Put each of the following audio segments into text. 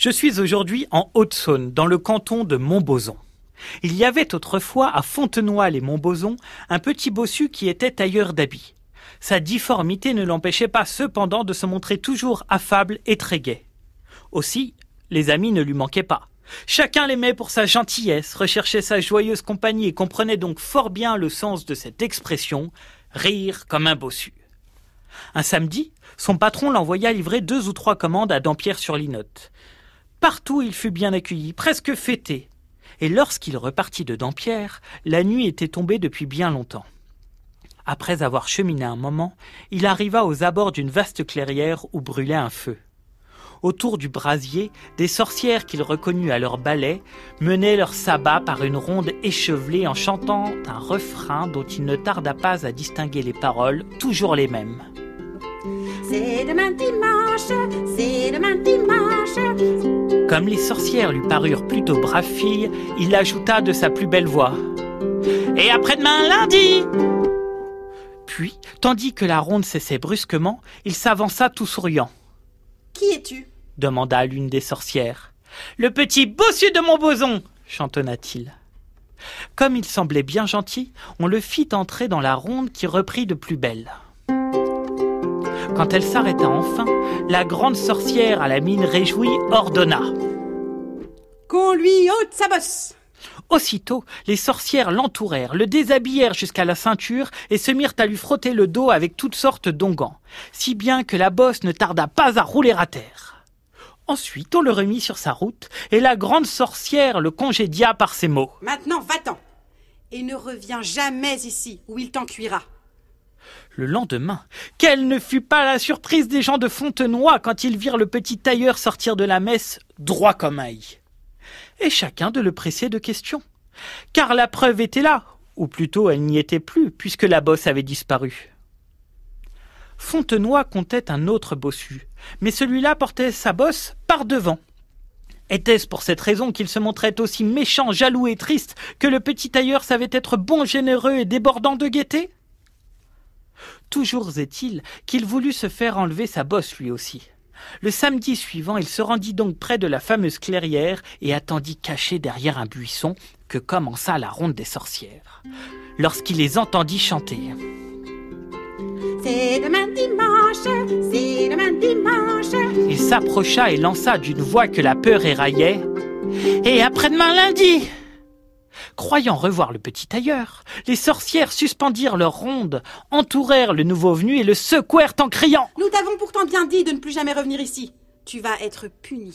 Je suis aujourd'hui en Haute-Saône, dans le canton de Montbozon. Il y avait autrefois à Fontenoy-les-Montbozon un petit bossu qui était tailleur d'habits. Sa difformité ne l'empêchait pas cependant de se montrer toujours affable et très gai. Aussi, les amis ne lui manquaient pas. Chacun l'aimait pour sa gentillesse, recherchait sa joyeuse compagnie et comprenait donc fort bien le sens de cette expression rire comme un bossu. Un samedi, son patron l'envoya livrer deux ou trois commandes à Dampierre-sur-Linotte. Partout il fut bien accueilli, presque fêté. Et lorsqu'il repartit de Dampierre, la nuit était tombée depuis bien longtemps. Après avoir cheminé un moment, il arriva aux abords d'une vaste clairière où brûlait un feu. Autour du brasier, des sorcières qu'il reconnut à leur ballet menaient leur sabbat par une ronde échevelée en chantant un refrain dont il ne tarda pas à distinguer les paroles, toujours les mêmes. C'est demain dimanche, c'est demain dimanche. Comme les sorcières lui parurent plutôt braves filles, il ajouta de sa plus belle voix. Et après-demain lundi Puis, tandis que la ronde cessait brusquement, il s'avança tout souriant. Qui es-tu? demanda l'une des sorcières. Le petit bossu de mon boson chantonna-t-il. Comme il semblait bien gentil, on le fit entrer dans la ronde qui reprit de plus belle. Quand elle s'arrêta enfin, la grande sorcière à la mine réjouie ordonna. Qu'on lui ôte sa bosse Aussitôt, les sorcières l'entourèrent, le déshabillèrent jusqu'à la ceinture et se mirent à lui frotter le dos avec toutes sortes d'onguents, si bien que la bosse ne tarda pas à rouler à terre. Ensuite, on le remit sur sa route, et la grande sorcière le congédia par ces mots. Maintenant, va-t'en Et ne reviens jamais ici, où il t'encuira. Le lendemain, quelle ne fut pas la surprise des gens de Fontenoy quand ils virent le petit tailleur sortir de la messe droit comme ail. Et chacun de le presser de questions. Car la preuve était là, ou plutôt elle n'y était plus, puisque la bosse avait disparu. Fontenoy comptait un autre bossu, mais celui-là portait sa bosse par devant. Était-ce pour cette raison qu'il se montrait aussi méchant, jaloux et triste que le petit tailleur savait être bon, généreux et débordant de gaieté? Toujours est-il qu'il voulut se faire enlever sa bosse lui aussi. Le samedi suivant, il se rendit donc près de la fameuse clairière et attendit caché derrière un buisson que commença la ronde des sorcières. Lorsqu'il les entendit chanter. C'est demain dimanche, c'est demain dimanche. Il s'approcha et lança d'une voix que la peur éraillait. Et après-demain lundi Croyant revoir le petit tailleur, les sorcières suspendirent leur ronde, entourèrent le nouveau venu et le secouèrent en criant. Nous t'avons pourtant bien dit de ne plus jamais revenir ici. Tu vas être puni.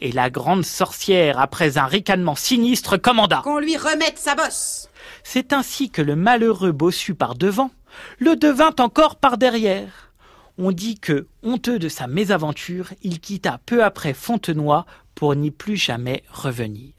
Et la grande sorcière, après un ricanement sinistre, commanda. Qu'on lui remette sa bosse. C'est ainsi que le malheureux bossu par devant le devint encore par derrière. On dit que, honteux de sa mésaventure, il quitta peu après Fontenoy pour n'y plus jamais revenir.